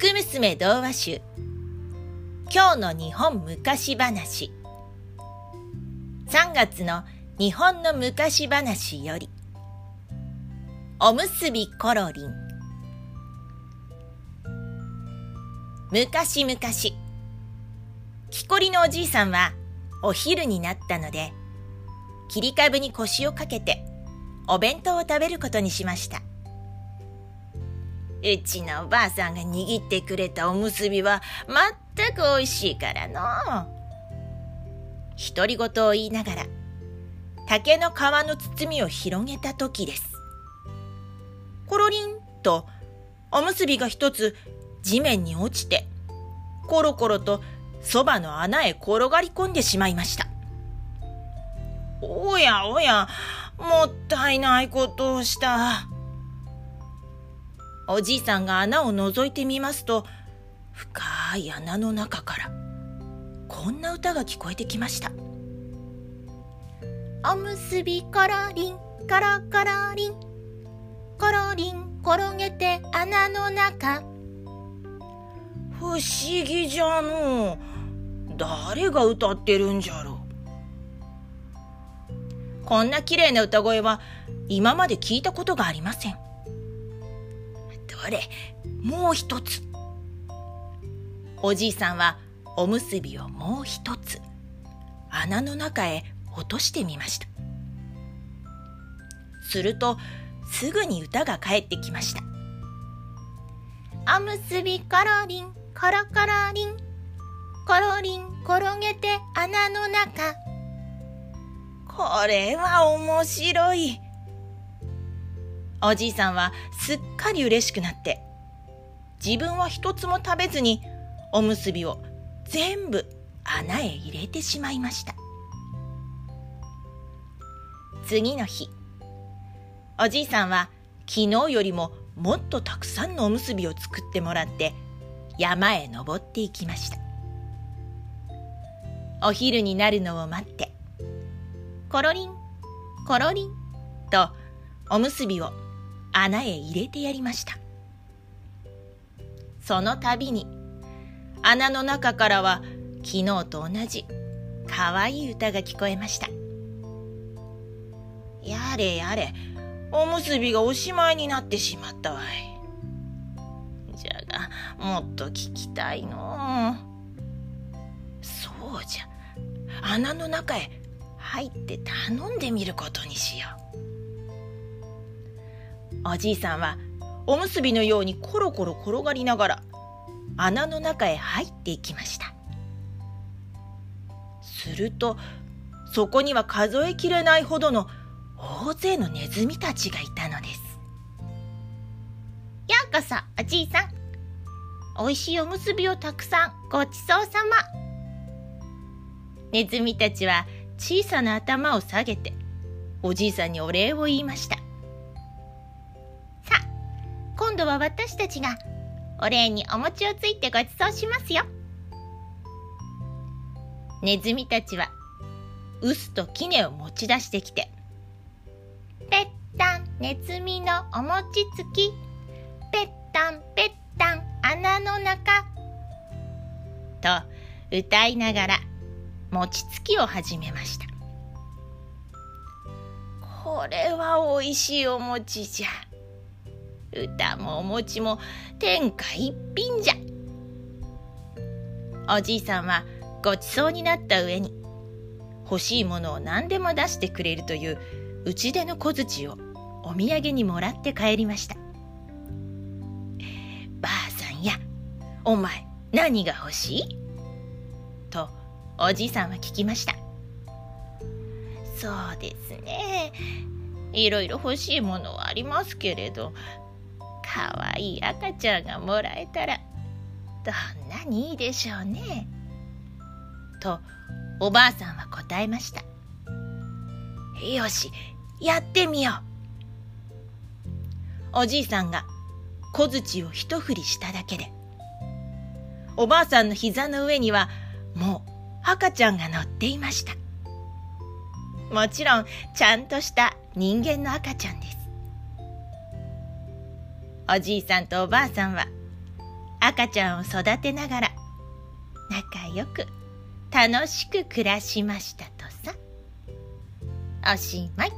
福娘童話集。今日の日本昔話。3月の日本の昔話より。おむすびコロリン。昔々木こりのおじいさんはお昼になったので切り株に腰をかけてお弁当を食べることにしました。うちのおばあさんが握ってくれたおむすびはまったく美味しいからの。独り言を言いながら竹の皮の包みを広げた時です。コロリンとおむすびが一つ地面に落ちてコロコロとそばの穴へ転がり込んでしまいました。おやおやもったいないことをした。おじいさんが穴を覗いてみますと深い穴の中からこんな歌が聞こえてきました「おむすびコロリンコロコロリンコロリン転げて穴の中」不思議じゃの誰が歌ってるんじゃろこんな綺麗な歌声は今まで聞いたことがありませんどれもう一つ。おじいさんはおむすびをもう一つ。穴の中へ落としてみました。するとすぐに歌が返ってきました。おむすびコロリンコロコロリン。コロリン転げて穴の中。これは面白い。おじいさんはすっかり嬉しくなって自分は一つも食べずにおむすびを全部穴へ入れてしまいました。次の日おじいさんは昨日よりももっとたくさんのおむすびを作ってもらって山へ登っていきました。お昼になるのを待ってコロリンコロリンとおむすびを穴へ入れてやりました。その度に穴の中からは昨日と同じかわいい歌が聞こえました。やれやれおむすびがおしまいになってしまったわい。じゃがもっと聞きたいの。そうじゃ。穴の中へ入って頼んでみることにしよう。おじいさんはおむすびのようにコロコロ転がりながら穴の中へ入っていきました。するとそこには数えきれないほどの大勢のネズミたちがいたのです。ようこそおじいさん。おいしいおむすびをたくさんごちそうさま。ネズミたちは小さな頭を下げておじいさんにお礼を言いました。度は私たちがお礼にお餅をついてごちそうしますよ。ネズミたちは臼と杵を持ち出してきて「ぺったんネズミのお餅つきぺったんぺったん穴の中」と歌いながら餅つきを始めましたこれはおいしいお餅じゃ。歌もお餅も天下一品じゃ。おじいさんはごちそうになった上に欲しいものを何でも出してくれるという打ち出の小槌をお土産にもらって帰りました。ばあさんやお前何が欲しい？とおじいさんは聞きました。そうですね。いろいろ欲しいものはありますけれどかわいい赤ちゃんがもらえたらどんなにいいでしょうね。とおばあさんは答えました。よしやってみよう。おじいさんが小槌を一振りしただけでおばあさんの膝の上にはもう赤ちゃんが乗っていました。もちろんちゃんとした人間の赤ちゃんです。おじいさんとおばあさんは赤ちゃんを育てながら仲良く楽しく暮らしましたとさ。おしまい。